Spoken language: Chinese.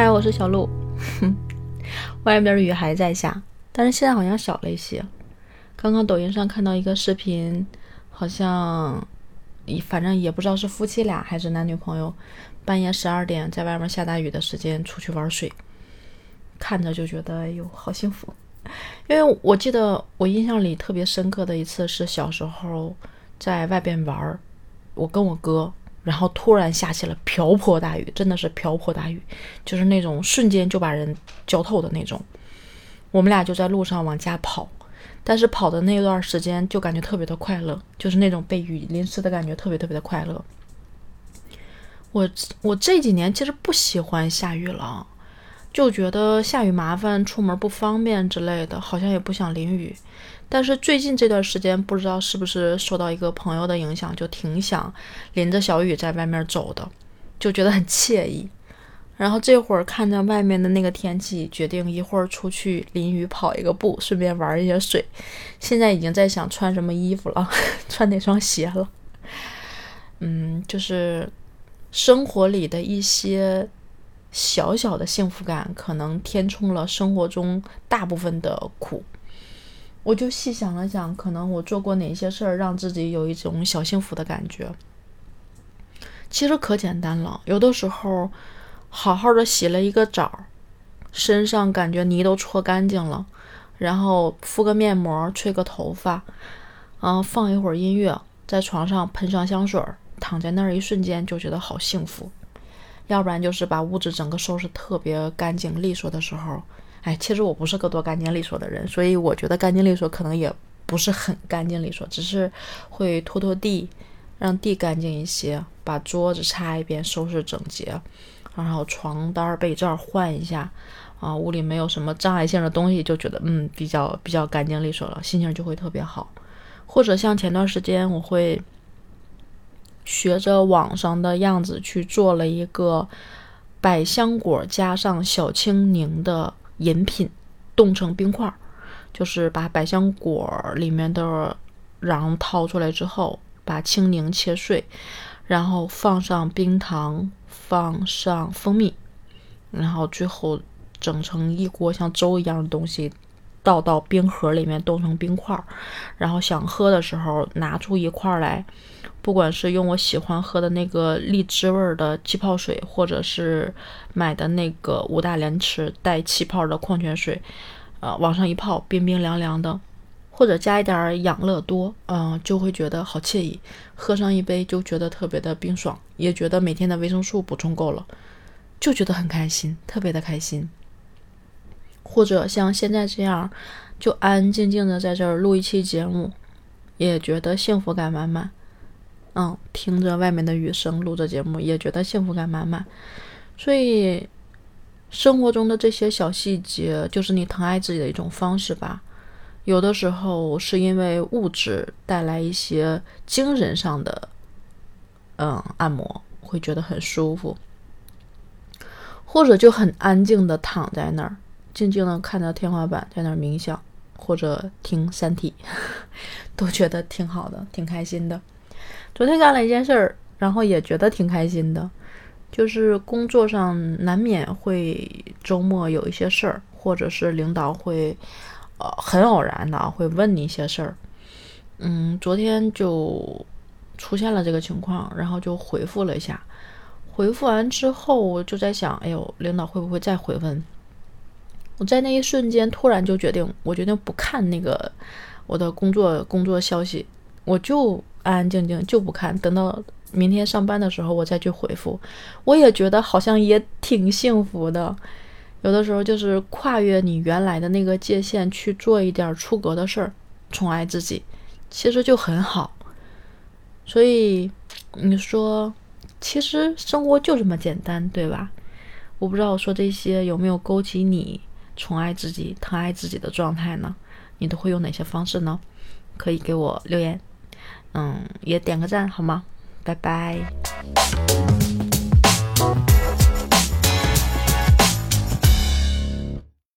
嗨，我是小鹿。外面的雨还在下，但是现在好像小了一些。刚刚抖音上看到一个视频，好像，反正也不知道是夫妻俩还是男女朋友，半夜十二点在外面下大雨的时间出去玩水，看着就觉得哎呦好幸福。因为我记得我印象里特别深刻的一次是小时候在外边玩，我跟我哥。然后突然下起了瓢泼大雨，真的是瓢泼大雨，就是那种瞬间就把人浇透的那种。我们俩就在路上往家跑，但是跑的那段时间就感觉特别的快乐，就是那种被雨淋湿的感觉特别特别的快乐。我我这几年其实不喜欢下雨了，就觉得下雨麻烦，出门不方便之类的，好像也不想淋雨。但是最近这段时间，不知道是不是受到一个朋友的影响，就挺想淋着小雨在外面走的，就觉得很惬意。然后这会儿看着外面的那个天气，决定一会儿出去淋雨跑一个步，顺便玩一些水。现在已经在想穿什么衣服了，穿哪双鞋了。嗯，就是生活里的一些小小的幸福感，可能填充了生活中大部分的苦。我就细想了想，可能我做过哪些事儿让自己有一种小幸福的感觉。其实可简单了，有的时候好好的洗了一个澡，身上感觉泥都搓干净了，然后敷个面膜，吹个头发，嗯，放一会儿音乐，在床上喷上香水，躺在那儿一瞬间就觉得好幸福。要不然就是把屋子整个收拾特别干净利索的时候。哎，其实我不是个多干净利索的人，所以我觉得干净利索可能也不是很干净利索，只是会拖拖地，让地干净一些，把桌子擦一遍，收拾整洁，然后床单被罩换一下，啊，屋里没有什么障碍性的东西，就觉得嗯比较比较干净利索了，心情就会特别好。或者像前段时间，我会学着网上的样子去做了一个百香果加上小青柠的。饮品冻成冰块，就是把百香果里面的瓤掏出来之后，把青柠切碎，然后放上冰糖，放上蜂蜜，然后最后整成一锅像粥一样的东西，倒到冰盒里面冻成冰块，然后想喝的时候拿出一块来。不管是用我喜欢喝的那个荔枝味的气泡水，或者是买的那个五大连池带气泡的矿泉水，呃，往上一泡，冰冰凉凉的，或者加一点养乐多，嗯，就会觉得好惬意。喝上一杯就觉得特别的冰爽，也觉得每天的维生素补充够了，就觉得很开心，特别的开心。或者像现在这样，就安安静静的在这儿录一期节目，也觉得幸福感满满。嗯，听着外面的雨声，录着节目，也觉得幸福感满满。所以，生活中的这些小细节，就是你疼爱自己的一种方式吧。有的时候是因为物质带来一些精神上的，嗯，按摩会觉得很舒服，或者就很安静的躺在那儿，静静的看着天花板，在那儿冥想，或者听《三体》，都觉得挺好的，挺开心的。昨天干了一件事儿，然后也觉得挺开心的，就是工作上难免会周末有一些事儿，或者是领导会，呃，很偶然的会问你一些事儿。嗯，昨天就出现了这个情况，然后就回复了一下。回复完之后，我就在想，哎呦，领导会不会再回问？我在那一瞬间突然就决定，我决定不看那个我的工作工作消息，我就。安安静静就不看，等到明天上班的时候我再去回复。我也觉得好像也挺幸福的。有的时候就是跨越你原来的那个界限去做一点出格的事儿，宠爱自己，其实就很好。所以你说，其实生活就这么简单，对吧？我不知道我说这些有没有勾起你宠爱自己、疼爱自己的状态呢？你都会用哪些方式呢？可以给我留言。嗯，也点个赞好吗？拜拜。